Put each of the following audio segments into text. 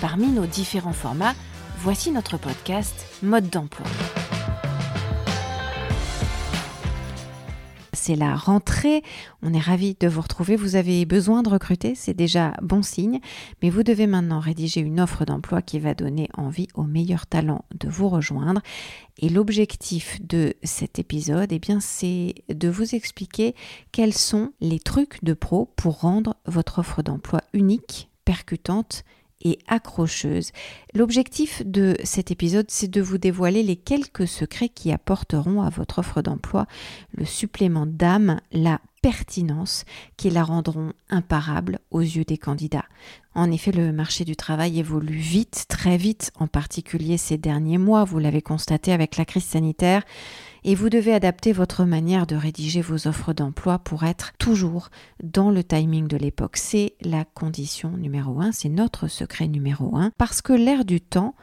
Parmi nos différents formats, voici notre podcast Mode d'emploi. c'est la rentrée. On est ravis de vous retrouver. Vous avez besoin de recruter, c'est déjà bon signe. Mais vous devez maintenant rédiger une offre d'emploi qui va donner envie aux meilleurs talents de vous rejoindre. Et l'objectif de cet épisode, eh bien, c'est de vous expliquer quels sont les trucs de pro pour rendre votre offre d'emploi unique, percutante et accrocheuse. L'objectif de cet épisode, c'est de vous dévoiler les quelques secrets qui apporteront à votre offre d'emploi le supplément d'âme, la pertinence qui la rendront imparable aux yeux des candidats. En effet, le marché du travail évolue vite, très vite, en particulier ces derniers mois, vous l'avez constaté avec la crise sanitaire et vous devez adapter votre manière de rédiger vos offres d'emploi pour être toujours dans le timing de l'époque. C'est la condition numéro un, c'est notre secret numéro un, parce que l'air du temps,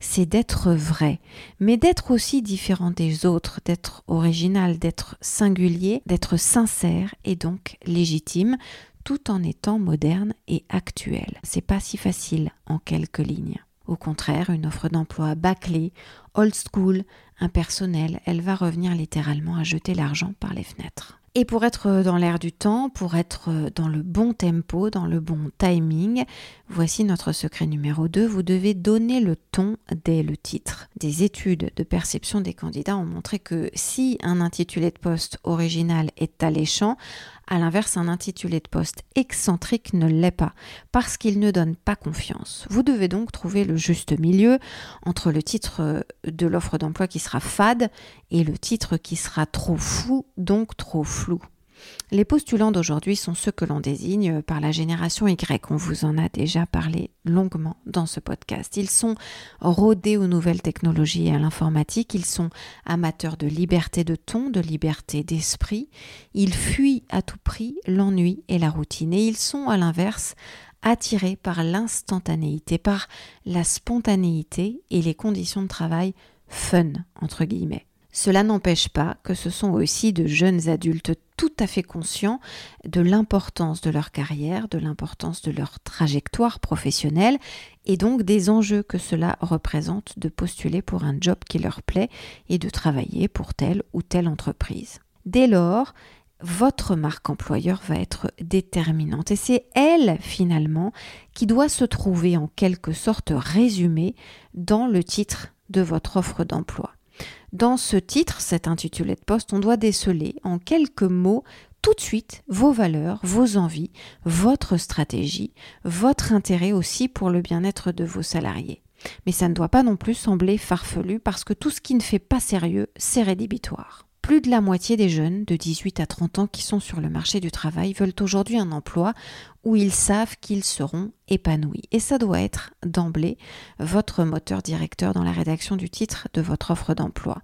c'est d'être vrai, mais d'être aussi différent des autres, d'être original, d'être singulier, d'être sincère et donc légitime tout en étant moderne et actuel. C'est pas si facile en quelques lignes. Au contraire, une offre d'emploi bâclée, old school, impersonnelle, elle va revenir littéralement à jeter l'argent par les fenêtres. Et pour être dans l'air du temps, pour être dans le bon tempo, dans le bon timing, voici notre secret numéro 2. Vous devez donner le ton dès le titre. Des études de perception des candidats ont montré que si un intitulé de poste original est alléchant, à l'inverse, un intitulé de poste excentrique ne l'est pas, parce qu'il ne donne pas confiance. Vous devez donc trouver le juste milieu entre le titre de l'offre d'emploi qui sera fade et le titre qui sera trop fou, donc trop flou. Les postulants d'aujourd'hui sont ceux que l'on désigne par la génération Y. On vous en a déjà parlé longuement dans ce podcast. Ils sont rodés aux nouvelles technologies et à l'informatique. Ils sont amateurs de liberté de ton, de liberté d'esprit. Ils fuient à tout prix l'ennui et la routine. Et ils sont, à l'inverse, attirés par l'instantanéité, par la spontanéité et les conditions de travail fun, entre guillemets. Cela n'empêche pas que ce sont aussi de jeunes adultes tout à fait conscients de l'importance de leur carrière, de l'importance de leur trajectoire professionnelle et donc des enjeux que cela représente de postuler pour un job qui leur plaît et de travailler pour telle ou telle entreprise. Dès lors, votre marque employeur va être déterminante et c'est elle finalement qui doit se trouver en quelque sorte résumée dans le titre de votre offre d'emploi. Dans ce titre, cet intitulé de poste, on doit déceler en quelques mots tout de suite vos valeurs, vos envies, votre stratégie, votre intérêt aussi pour le bien-être de vos salariés. Mais ça ne doit pas non plus sembler farfelu parce que tout ce qui ne fait pas sérieux, c'est rédhibitoire. Plus de la moitié des jeunes de 18 à 30 ans qui sont sur le marché du travail veulent aujourd'hui un emploi où ils savent qu'ils seront épanouis. Et ça doit être d'emblée votre moteur directeur dans la rédaction du titre de votre offre d'emploi.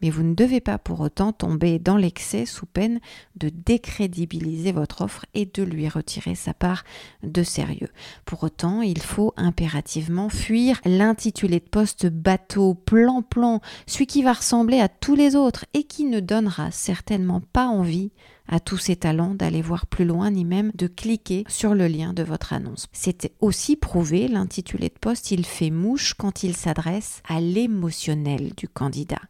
Mais vous ne devez pas pour autant tomber dans l'excès sous peine de décrédibiliser votre offre et de lui retirer sa part de sérieux. Pour autant, il faut impérativement fuir l'intitulé de poste bateau, plan-plan, celui qui va ressembler à tous les autres et qui ne donnera certainement pas envie à tous ces talents d'aller voir plus loin ni même de cliquer sur le lien de votre annonce. C'est aussi prouvé, l'intitulé de poste, il fait mouche quand il s'adresse à l'émotionnel du candidat.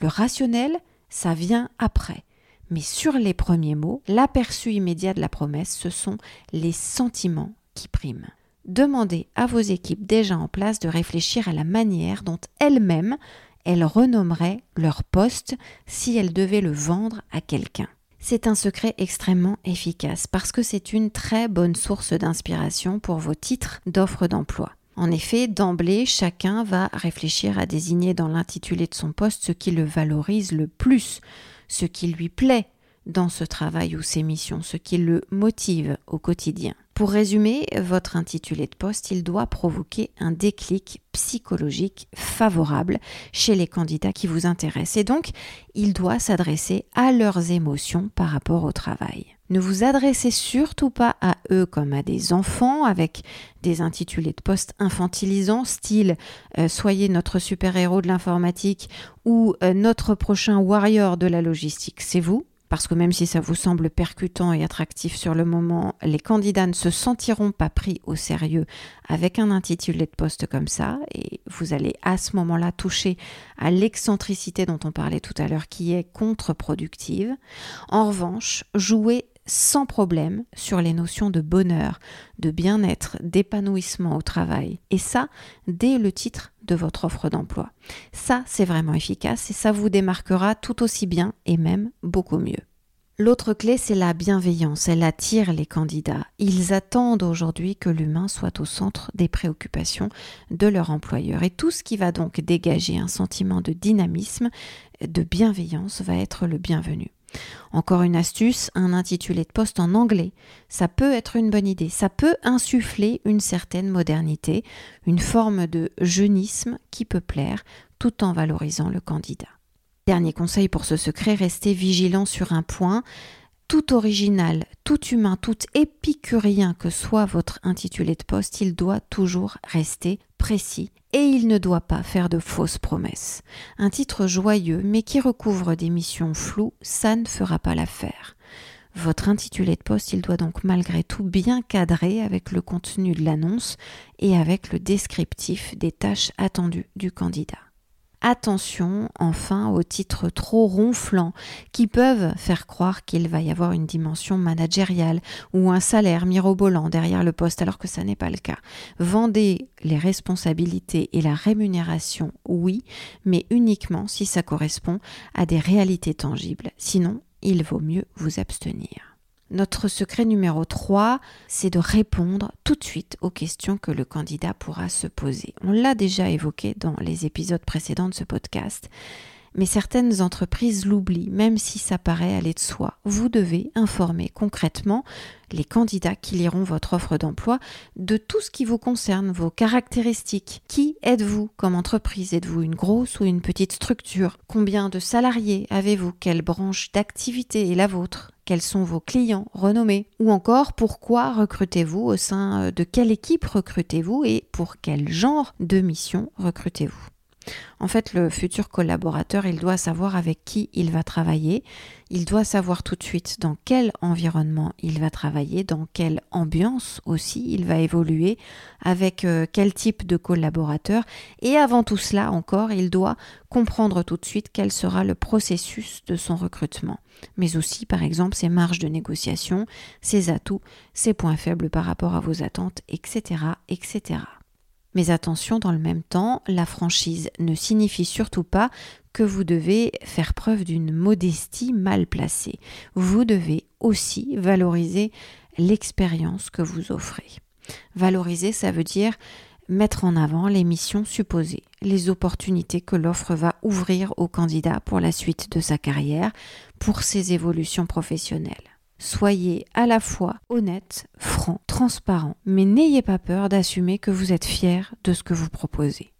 Le rationnel, ça vient après. Mais sur les premiers mots, l'aperçu immédiat de la promesse, ce sont les sentiments qui priment. Demandez à vos équipes déjà en place de réfléchir à la manière dont elles-mêmes elles renommeraient leur poste si elles devaient le vendre à quelqu'un. C'est un secret extrêmement efficace parce que c'est une très bonne source d'inspiration pour vos titres d'offres d'emploi. En effet, d'emblée, chacun va réfléchir à désigner dans l'intitulé de son poste ce qui le valorise le plus, ce qui lui plaît dans ce travail ou ces missions, ce qui le motive au quotidien. Pour résumer, votre intitulé de poste, il doit provoquer un déclic psychologique favorable chez les candidats qui vous intéressent et donc il doit s'adresser à leurs émotions par rapport au travail. Ne vous adressez surtout pas à eux comme à des enfants avec des intitulés de poste infantilisants, style euh, Soyez notre super-héros de l'informatique ou euh, Notre prochain warrior de la logistique, c'est vous parce que même si ça vous semble percutant et attractif sur le moment, les candidats ne se sentiront pas pris au sérieux avec un intitulé de poste comme ça, et vous allez à ce moment-là toucher à l'excentricité dont on parlait tout à l'heure, qui est contre-productive. En revanche, jouez sans problème sur les notions de bonheur, de bien-être, d'épanouissement au travail. Et ça, dès le titre de votre offre d'emploi. Ça, c'est vraiment efficace et ça vous démarquera tout aussi bien et même beaucoup mieux. L'autre clé, c'est la bienveillance. Elle attire les candidats. Ils attendent aujourd'hui que l'humain soit au centre des préoccupations de leur employeur. Et tout ce qui va donc dégager un sentiment de dynamisme, de bienveillance, va être le bienvenu. Encore une astuce, un intitulé de poste en anglais. Ça peut être une bonne idée. Ça peut insuffler une certaine modernité, une forme de jeunisme qui peut plaire tout en valorisant le candidat. Dernier conseil pour ce secret, restez vigilant sur un point. Tout original, tout humain, tout épicurien que soit votre intitulé de poste, il doit toujours rester précis et il ne doit pas faire de fausses promesses. Un titre joyeux mais qui recouvre des missions floues, ça ne fera pas l'affaire. Votre intitulé de poste, il doit donc malgré tout bien cadrer avec le contenu de l'annonce et avec le descriptif des tâches attendues du candidat. Attention enfin aux titres trop ronflants qui peuvent faire croire qu'il va y avoir une dimension managériale ou un salaire mirobolant derrière le poste alors que ça n'est pas le cas. Vendez les responsabilités et la rémunération, oui, mais uniquement si ça correspond à des réalités tangibles. Sinon, il vaut mieux vous abstenir. Notre secret numéro 3, c'est de répondre tout de suite aux questions que le candidat pourra se poser. On l'a déjà évoqué dans les épisodes précédents de ce podcast, mais certaines entreprises l'oublient, même si ça paraît aller de soi. Vous devez informer concrètement les candidats qui liront votre offre d'emploi de tout ce qui vous concerne, vos caractéristiques. Qui êtes-vous comme entreprise? Êtes-vous une grosse ou une petite structure? Combien de salariés avez-vous? Quelle branche d'activité est la vôtre? Quels sont vos clients renommés? Ou encore, pourquoi recrutez-vous Au sein de quelle équipe recrutez-vous? Et pour quel genre de mission recrutez-vous? En fait, le futur collaborateur, il doit savoir avec qui il va travailler, il doit savoir tout de suite dans quel environnement il va travailler, dans quelle ambiance aussi il va évoluer, avec euh, quel type de collaborateur, et avant tout cela encore, il doit comprendre tout de suite quel sera le processus de son recrutement, mais aussi par exemple ses marges de négociation, ses atouts, ses points faibles par rapport à vos attentes, etc. etc. Mais attention, dans le même temps, la franchise ne signifie surtout pas que vous devez faire preuve d'une modestie mal placée. Vous devez aussi valoriser l'expérience que vous offrez. Valoriser, ça veut dire mettre en avant les missions supposées, les opportunités que l'offre va ouvrir au candidat pour la suite de sa carrière, pour ses évolutions professionnelles. Soyez à la fois honnête, franc, transparent, mais n'ayez pas peur d'assumer que vous êtes fier de ce que vous proposez.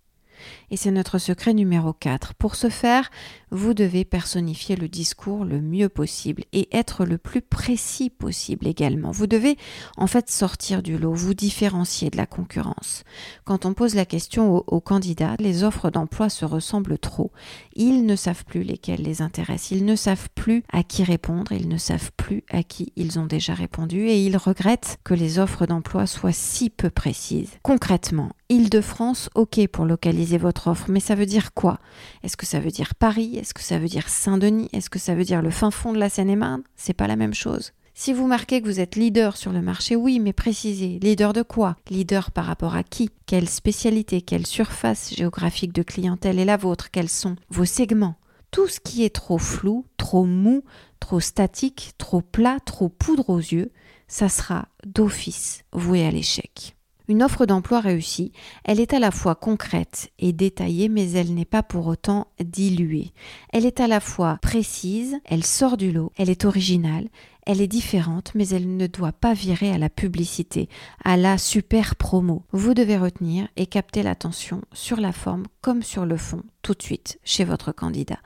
Et c'est notre secret numéro 4. Pour ce faire, vous devez personnifier le discours le mieux possible et être le plus précis possible également. Vous devez en fait sortir du lot, vous différencier de la concurrence. Quand on pose la question aux, candidats, les offres d'emploi se ressemblent trop. Ils ne savent plus lesquelles les intéressent, ils ne savent plus à qui répondre, ils ne savent plus à qui ils ont déjà répondu et ils regrettent que les offres d'emploi soient si peu précises. Concrètement, Île-de-France, ok pour localiser votre offre, mais ça veut dire quoi? Est-ce que ça veut dire Paris? Est-ce que ça veut dire Saint-Denis? Est-ce que ça veut dire le fin fond de la Seine-et-Marne? C'est pas la même chose. Si vous marquez que vous êtes leader sur le marché, oui, mais précisez. Leader de quoi? Leader par rapport à qui? Quelle spécialité? Quelle surface géographique de clientèle est la vôtre? Quels sont vos segments? Tout ce qui est trop flou, trop mou, trop statique, trop plat, trop poudre aux yeux, ça sera d'office voué à l'échec. Une offre d'emploi réussie, elle est à la fois concrète et détaillée, mais elle n'est pas pour autant diluée. Elle est à la fois précise, elle sort du lot, elle est originale, Elle est différente, mais elle ne doit pas virer à la publicité, à la super promo. Vous devez retenir et capter l'attention sur la forme comme sur le fond tout de suite chez votre candidat.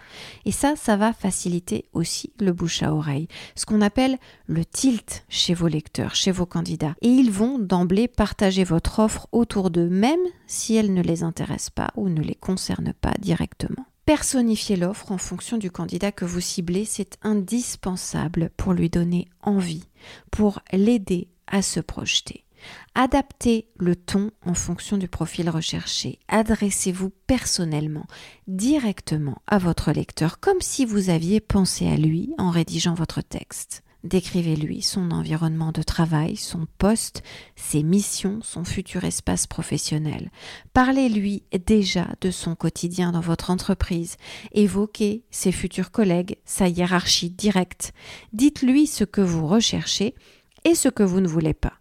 Et ça, ça va faciliter aussi le bouche à oreille, ce qu'on appelle le tilt chez vos lecteurs, chez vos candidats. Et ils vont d'emblée partager votre offre autour d'eux, même si elle ne les intéresse pas ou ne les concerne pas directement. Personnifier l'offre en fonction du candidat que vous ciblez, c'est indispensable pour lui donner envie, pour l'aider à se projeter. Adaptez le ton en fonction du profil recherché. Adressez-vous personnellement, directement à votre lecteur, comme si vous aviez pensé à lui en rédigeant votre texte. Décrivez-lui son environnement de travail, son poste, ses missions, son futur espace professionnel. Parlez-lui déjà de son quotidien dans votre entreprise. Évoquez ses futurs collègues, sa hiérarchie directe. Dites-lui ce que vous recherchez et ce que vous ne voulez pas.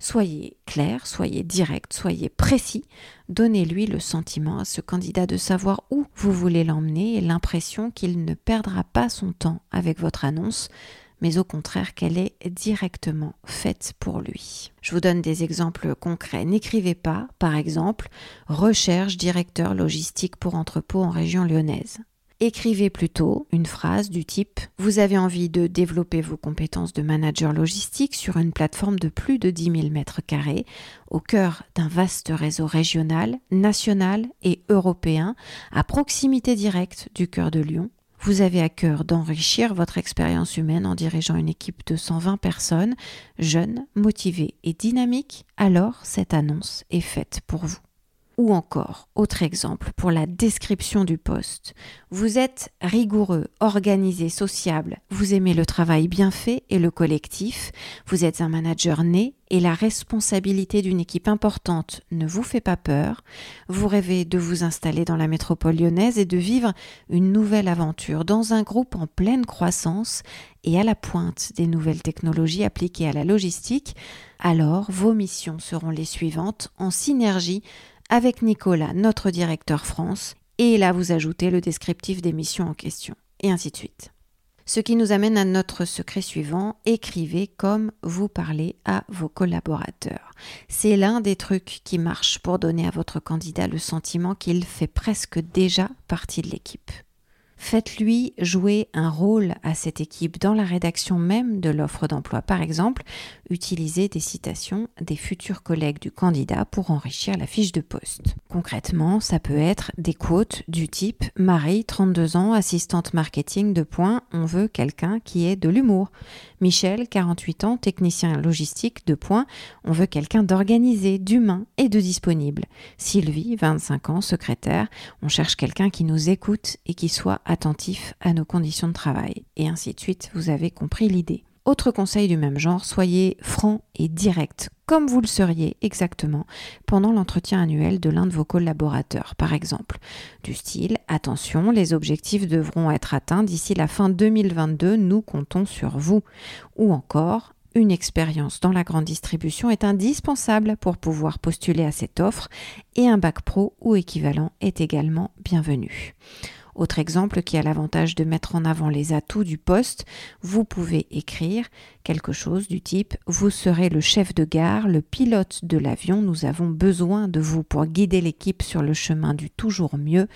Soyez clair, soyez direct, soyez précis. Donnez-lui le sentiment à ce candidat de savoir où vous voulez l'emmener et l'impression qu'il ne perdra pas son temps avec votre annonce mais au contraire qu'elle est directement faite pour lui. Je vous donne des exemples concrets. N'écrivez pas, par exemple, recherche directeur logistique pour entrepôt en région lyonnaise. Écrivez plutôt une phrase du type Vous avez envie de développer vos compétences de manager logistique sur une plateforme de plus de 10 000 mètres carrés au cœur d'un vaste réseau régional, national et européen à proximité directe du cœur de Lyon vous avez à cœur d'enrichir votre expérience humaine en dirigeant une équipe de 120 personnes, jeunes, motivées et dynamiques, alors cette annonce est faite pour vous. Ou encore, autre exemple, pour la description du poste. Vous êtes rigoureux, organisé, sociable, vous aimez le travail bien fait et le collectif, vous êtes un manager né et la responsabilité d'une équipe importante ne vous fait pas peur, vous rêvez de vous installer dans la métropole lyonnaise et de vivre une nouvelle aventure dans un groupe en pleine croissance et à la pointe des nouvelles technologies appliquées à la logistique, alors vos missions seront les suivantes. En synergie avec Nicolas, notre directeur France, et là vous ajoutez le descriptif des missions en question, et ainsi de suite. Ce qui nous amène à notre secret suivant, écrivez comme vous parlez à vos collaborateurs. C'est l'un des trucs qui marche pour donner à votre candidat le sentiment qu'il fait presque déjà partie de l'équipe. Faites-lui jouer un rôle à cette équipe dans la rédaction même de l'offre d'emploi. Par exemple, utilisez des citations des futurs collègues du candidat pour enrichir la fiche de poste. Concrètement, ça peut être des quotes du type Marie, 32 ans, assistante marketing de point, on veut quelqu'un qui ait de l'humour. Michel, 48 ans, technicien logistique de point, on veut quelqu'un d'organisé, d'humain et de disponible. Sylvie, 25 ans, secrétaire, on cherche quelqu'un qui nous écoute et qui soit attentif à nos conditions de travail. Et ainsi de suite, vous avez compris l'idée. Autre conseil du même genre, soyez franc et direct, comme vous le seriez exactement pendant l'entretien annuel de l'un de vos collaborateurs, par exemple. Du style, attention, les objectifs devront être atteints d'ici la fin 2022, nous comptons sur vous. Ou encore, une expérience dans la grande distribution est indispensable pour pouvoir postuler à cette offre et un bac pro ou équivalent est également bienvenu. Autre exemple qui a l'avantage de mettre en avant les atouts du poste, vous pouvez écrire quelque chose du type Vous serez le chef de gare, le pilote de l'avion, nous avons besoin de vous pour guider l'équipe sur le chemin du toujours mieux,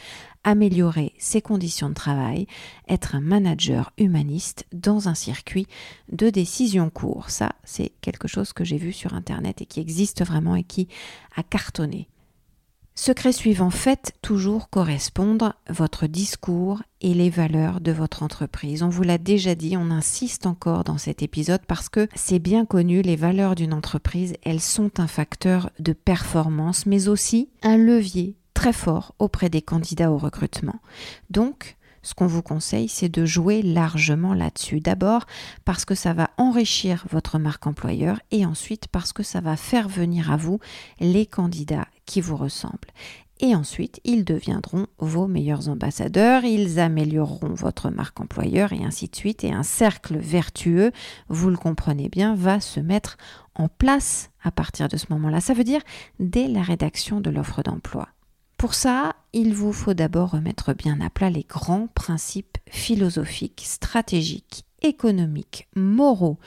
améliorer ses conditions de travail, être un manager humaniste dans un circuit de décision court. Ça, c'est quelque chose que j'ai vu sur Internet et qui existe vraiment et qui a cartonné. Secret suivant, faites toujours correspondre votre discours et les valeurs de votre entreprise. On vous l'a déjà dit, on insiste encore dans cet épisode parce que c'est bien connu, les valeurs d'une entreprise, elles sont un facteur de performance, mais aussi un levier très fort auprès des candidats au recrutement. Donc, ce qu'on vous conseille, c'est de jouer largement là-dessus. D'abord parce que ça va enrichir votre marque employeur et ensuite parce que ça va faire venir à vous les candidats qui vous ressemblent. Et ensuite, ils deviendront vos meilleurs ambassadeurs, ils amélioreront votre marque employeur et ainsi de suite. Et un cercle vertueux, vous le comprenez bien, va se mettre en place à partir de ce moment-là. Ça veut dire dès la rédaction de l'offre d'emploi. Pour ça, il vous faut d'abord remettre bien à plat les grands principes philosophiques, stratégiques, économiques, moraux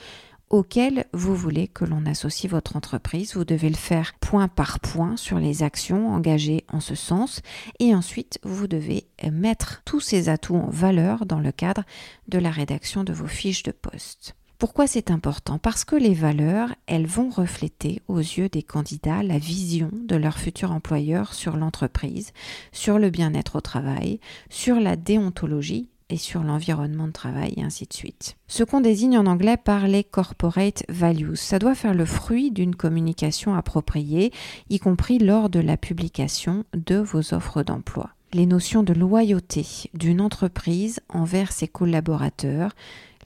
auxquels vous voulez que l'on associe votre entreprise. Vous devez le faire point par point sur les actions engagées en ce sens et ensuite vous devez mettre tous ces atouts en valeur dans le cadre de la rédaction de vos fiches de poste. Pourquoi c'est important? Parce que les valeurs, elles vont refléter aux yeux des candidats la vision de leur futur employeur sur l'entreprise, sur le bien-être au travail, sur la déontologie et sur l'environnement de travail et ainsi de suite. Ce qu'on désigne en anglais par les corporate values, ça doit faire le fruit d'une communication appropriée, y compris lors de la publication de vos offres d'emploi. Les notions de loyauté d'une entreprise envers ses collaborateurs,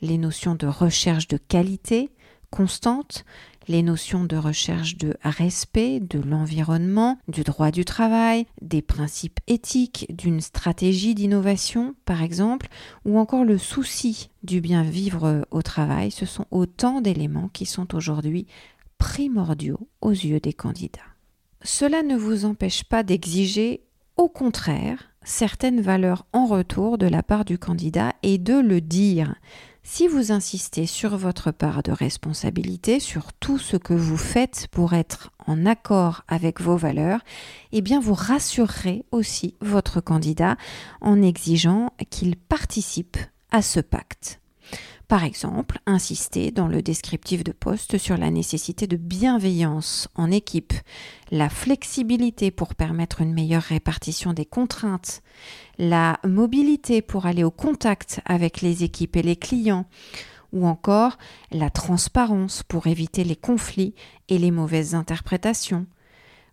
les notions de recherche de qualité constante, les notions de recherche de respect de l'environnement, du droit du travail, des principes éthiques, d'une stratégie d'innovation par exemple, ou encore le souci du bien vivre au travail, ce sont autant d'éléments qui sont aujourd'hui primordiaux aux yeux des candidats. Cela ne vous empêche pas d'exiger, au contraire, certaines valeurs en retour de la part du candidat et de le dire. Si vous insistez sur votre part de responsabilité, sur tout ce que vous faites pour être en accord avec vos valeurs, eh bien vous rassurerez aussi votre candidat en exigeant qu'il participe à ce pacte. Par exemple, insister dans le descriptif de poste sur la nécessité de bienveillance en équipe, la flexibilité pour permettre une meilleure répartition des contraintes, la mobilité pour aller au contact avec les équipes et les clients, ou encore la transparence pour éviter les conflits et les mauvaises interprétations,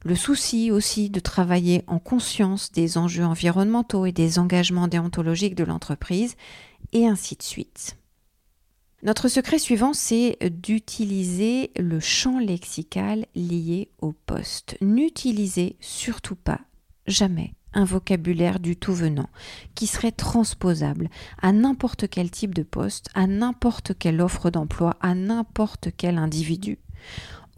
le souci aussi de travailler en conscience des enjeux environnementaux et des engagements déontologiques de l'entreprise, et ainsi de suite. Notre secret suivant, c'est d'utiliser le champ lexical lié au poste. N'utilisez surtout pas, jamais, un vocabulaire du tout venant qui serait transposable à n'importe quel type de poste, à n'importe quelle offre d'emploi, à n'importe quel individu.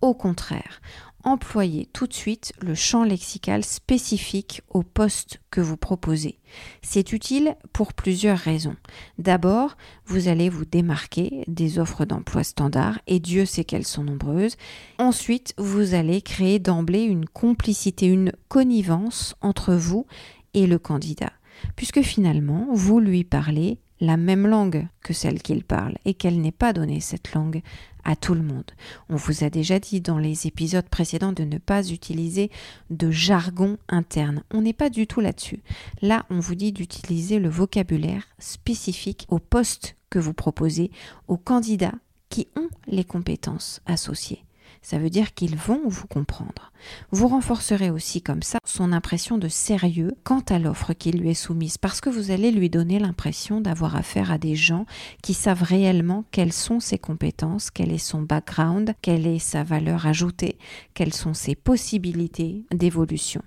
Au contraire, employez tout de suite le champ lexical spécifique au poste que vous proposez. C'est utile pour plusieurs raisons. D'abord, vous allez vous démarquer des offres d'emploi standards et Dieu sait qu'elles sont nombreuses. Ensuite, vous allez créer d'emblée une complicité, une connivence entre vous et le candidat, puisque finalement, vous lui parlez la même langue que celle qu'il parle et qu'elle n'est pas donnée cette langue à tout le monde. On vous a déjà dit dans les épisodes précédents de ne pas utiliser de jargon interne. On n'est pas du tout là-dessus. Là, on vous dit d'utiliser le vocabulaire spécifique au poste que vous proposez aux candidats qui ont les compétences associées ça veut dire qu'ils vont vous comprendre. Vous renforcerez aussi comme ça son impression de sérieux quant à l'offre qui lui est soumise, parce que vous allez lui donner l'impression d'avoir affaire à des gens qui savent réellement quelles sont ses compétences, quel est son background, quelle est sa valeur ajoutée, quelles sont ses possibilités d'évolution.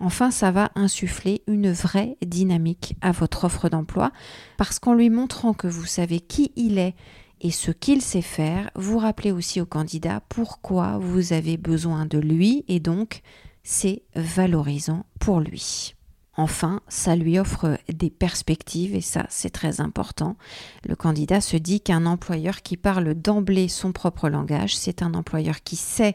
Enfin, ça va insuffler une vraie dynamique à votre offre d'emploi parce qu'en lui montrant que vous savez qui il est et ce qu'il sait faire, vous rappelez aussi au candidat pourquoi vous avez besoin de lui et donc c'est valorisant pour lui. Enfin, ça lui offre des perspectives et ça, c'est très important. Le candidat se dit qu'un employeur qui parle d'emblée son propre langage, c'est un employeur qui sait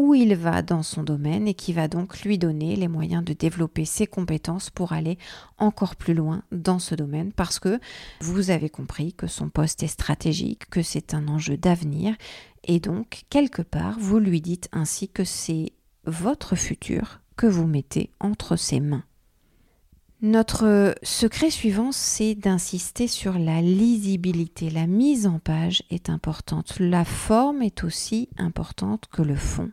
où il va dans son domaine et qui va donc lui donner les moyens de développer ses compétences pour aller encore plus loin dans ce domaine parce que vous avez compris que son poste est stratégique, que c'est un enjeu d'avenir et donc quelque part vous lui dites ainsi que c'est votre futur que vous mettez entre ses mains. Notre secret suivant, c'est d'insister sur la lisibilité. La mise en page est importante. La forme est aussi importante que le fond.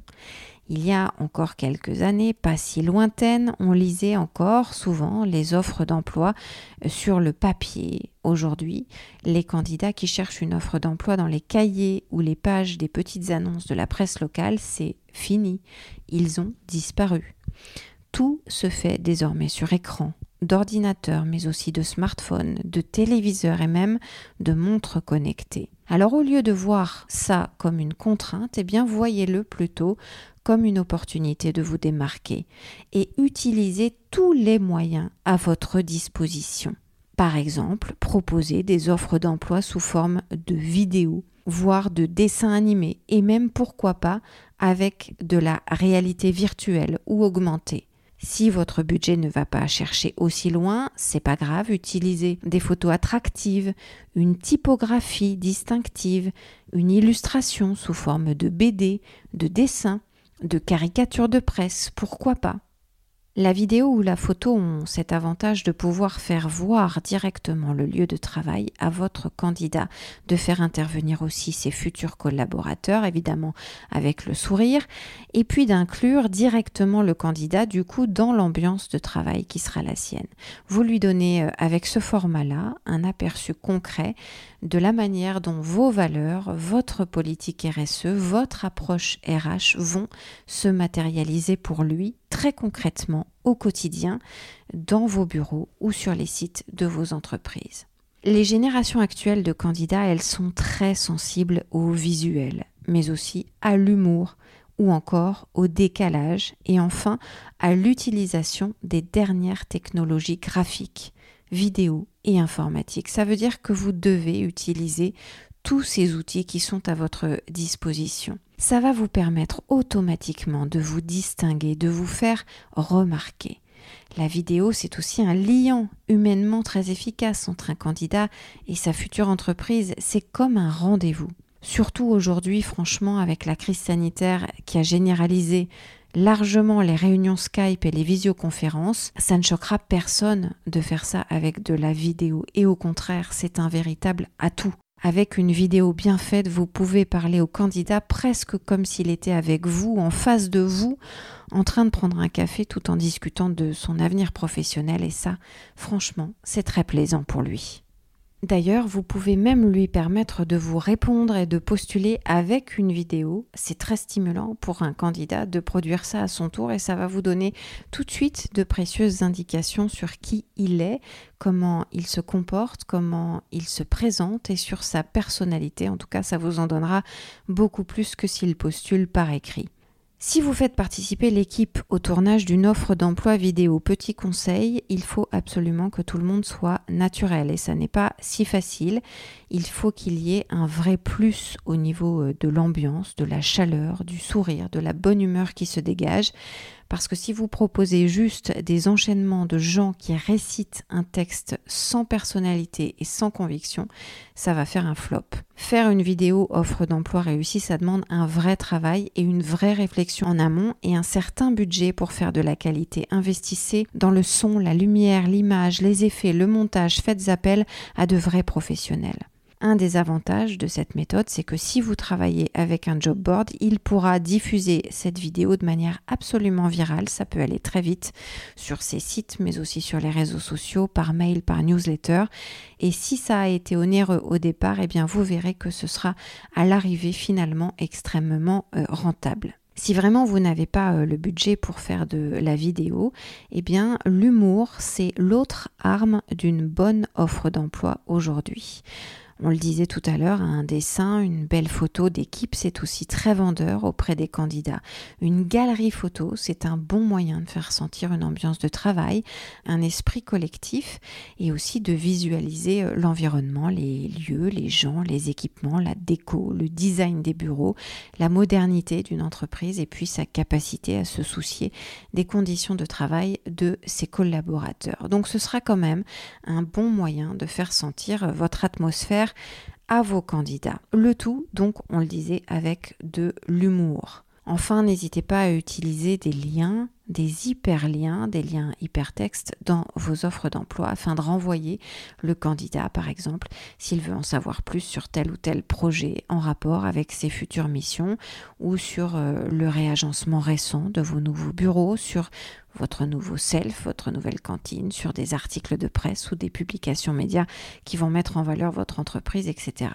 Il y a encore quelques années, pas si lointaines, on lisait encore souvent les offres d'emploi sur le papier. Aujourd'hui, les candidats qui cherchent une offre d'emploi dans les cahiers ou les pages des petites annonces de la presse locale, c'est fini. Ils ont disparu. Tout se fait désormais sur écran, d'ordinateurs, mais aussi de smartphones, de téléviseurs et même de montres connectées. Alors au lieu de voir ça comme une contrainte, eh bien voyez-le plutôt comme une opportunité de vous démarquer et utilisez tous les moyens à votre disposition. Par exemple, proposer des offres d'emploi sous forme de vidéos, voire de dessins animés, et même pourquoi pas avec de la réalité virtuelle ou augmentée. Si votre budget ne va pas chercher aussi loin, c'est pas grave, utilisez des photos attractives, une typographie distinctive, une illustration sous forme de BD, de dessin, de caricature de presse, pourquoi pas. La vidéo ou la photo ont cet avantage de pouvoir faire voir directement le lieu de travail à votre candidat, de faire intervenir aussi ses futurs collaborateurs, évidemment avec le sourire, et puis d'inclure directement le candidat du coup dans l'ambiance de travail qui sera la sienne. Vous lui donnez euh, avec ce format-là un aperçu concret de la manière dont vos valeurs, votre politique RSE, votre approche RH vont se matérialiser pour lui très concrètement au quotidien dans vos bureaux ou sur les sites de vos entreprises. Les générations actuelles de candidats, elles sont très sensibles au visuel, mais aussi à l'humour ou encore au décalage et enfin à l'utilisation des dernières technologies graphiques vidéo et informatique. Ça veut dire que vous devez utiliser tous ces outils qui sont à votre disposition. Ça va vous permettre automatiquement de vous distinguer, de vous faire remarquer. La vidéo, c'est aussi un liant humainement très efficace entre un candidat et sa future entreprise. C'est comme un rendez-vous. Surtout aujourd'hui, franchement, avec la crise sanitaire qui a généralisé largement les réunions Skype et les visioconférences, ça ne choquera personne de faire ça avec de la vidéo. Et au contraire, c'est un véritable atout. Avec une vidéo bien faite, vous pouvez parler au candidat presque comme s'il était avec vous, en face de vous, en train de prendre un café tout en discutant de son avenir professionnel. Et ça, franchement, c'est très plaisant pour lui. D'ailleurs, vous pouvez même lui permettre de vous répondre et de postuler avec une vidéo. C'est très stimulant pour un candidat de produire ça à son tour et ça va vous donner tout de suite de précieuses indications sur qui il est, comment il se comporte, comment il se présente et sur sa personnalité. En tout cas, ça vous en donnera beaucoup plus que s'il postule par écrit. Si vous faites participer l'équipe au tournage d'une offre d'emploi vidéo, petit conseil, il faut absolument que tout le monde soit naturel et ça n'est pas si facile. Il faut qu'il y ait un vrai plus au niveau euh, de l'ambiance, de la chaleur, du sourire, de la bonne humeur qui se dégage. Parce que si vous proposez juste des enchaînements de gens qui récitent un texte sans personnalité et sans conviction, ça va faire un flop. Faire une vidéo offre d'emploi réussie, ça demande un vrai travail et une vraie réflexion en amont et un certain budget pour faire de la qualité. Investissez dans le son, la lumière, l'image, les effets, le montage, faites appel à de vrais professionnels. Un des avantages de cette méthode, c'est que si vous travaillez avec un job board, il pourra diffuser cette vidéo de manière absolument virale. Ça peut aller très vite sur ses sites, mais aussi sur les réseaux sociaux, par mail, par newsletter. Et si ça a été onéreux au départ, eh bien vous verrez que ce sera à l'arrivée finalement extrêmement euh, rentable. Si vraiment vous n'avez pas euh, le budget pour faire de la vidéo, eh bien l'humour, c'est l'autre arme d'une bonne offre d'emploi aujourd'hui. On le disait tout à l'heure, un dessin, une belle photo d'équipe, c'est aussi très vendeur auprès des candidats. Une galerie photo, c'est un bon moyen de faire sentir une ambiance de travail, un esprit collectif et aussi de visualiser euh, l'environnement, les lieux, les gens, les équipements, la déco, le design des bureaux, la modernité d'une entreprise et puis sa capacité à se soucier des conditions de travail de ses collaborateurs. Donc ce sera quand même un bon moyen de faire sentir euh, votre atmosphère à vos candidats. Le tout, donc, on le disait, avec de l'humour. Enfin, n'hésitez pas à utiliser des liens, des hyperliens, des liens hypertextes dans vos offres d'emploi afin de renvoyer le candidat, par exemple, s'il veut en savoir plus sur tel ou tel projet en rapport avec ses futures missions ou sur euh, le réagencement récent de vos nouveaux bureaux, sur votre nouveau self, votre nouvelle cantine, sur des articles de presse ou des publications médias qui vont mettre en valeur votre entreprise, etc.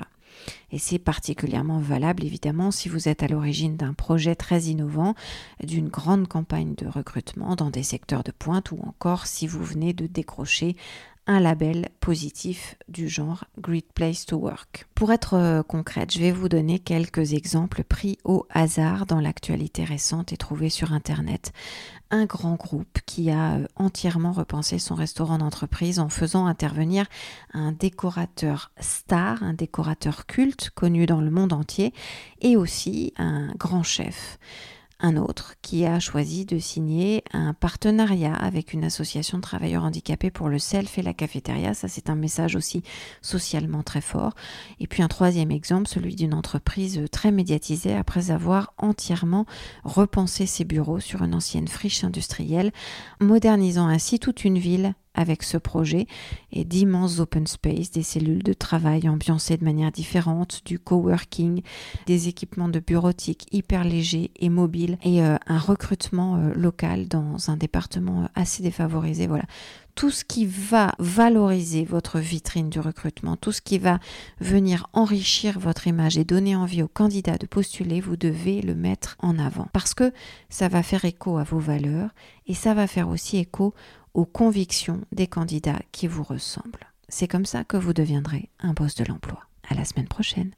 Et c'est particulièrement valable évidemment si vous êtes à l'origine d'un projet très innovant, d'une grande campagne de recrutement dans des secteurs de pointe ou encore si vous venez de décrocher un label positif du genre Great Place to Work. Pour être euh, concrète, je vais vous donner quelques exemples pris au hasard dans l'actualité récente et trouvés sur Internet. Un grand groupe qui a euh, entièrement repensé son restaurant d'entreprise en faisant intervenir un décorateur star, un décorateur culte connu dans le monde entier, et aussi un grand chef un autre qui a choisi de signer un partenariat avec une association de travailleurs handicapés pour le self et la cafétéria. Ça, c'est un message aussi socialement très fort. Et puis un troisième exemple, celui d'une entreprise très médiatisée après avoir entièrement repensé ses bureaux sur une ancienne friche industrielle, modernisant ainsi toute une ville avec ce projet et d'immenses open space, des cellules de travail ambiancées de manière différente, du coworking, des équipements de bureautique hyper légers et mobiles et euh, un recrutement euh, local dans un département euh, assez défavorisé. Voilà. Tout ce qui va valoriser votre vitrine du recrutement, tout ce qui va venir enrichir votre image et donner envie aux candidats de postuler, vous devez le mettre en avant parce que ça va faire écho à vos valeurs et ça va faire aussi écho aux convictions des candidats qui vous ressemblent. C'est comme ça que vous deviendrez un boss de l'emploi. À la semaine prochaine.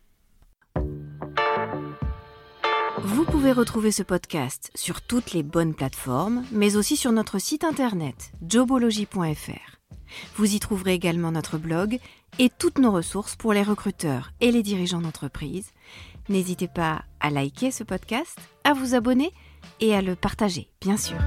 Vous pouvez retrouver ce podcast sur toutes les bonnes plateformes, mais aussi sur notre site internet jobology.fr. Vous y trouverez également notre blog et toutes nos ressources pour les recruteurs et les dirigeants d'entreprise. N'hésitez pas à liker ce podcast, à vous abonner et à le partager, bien sûr.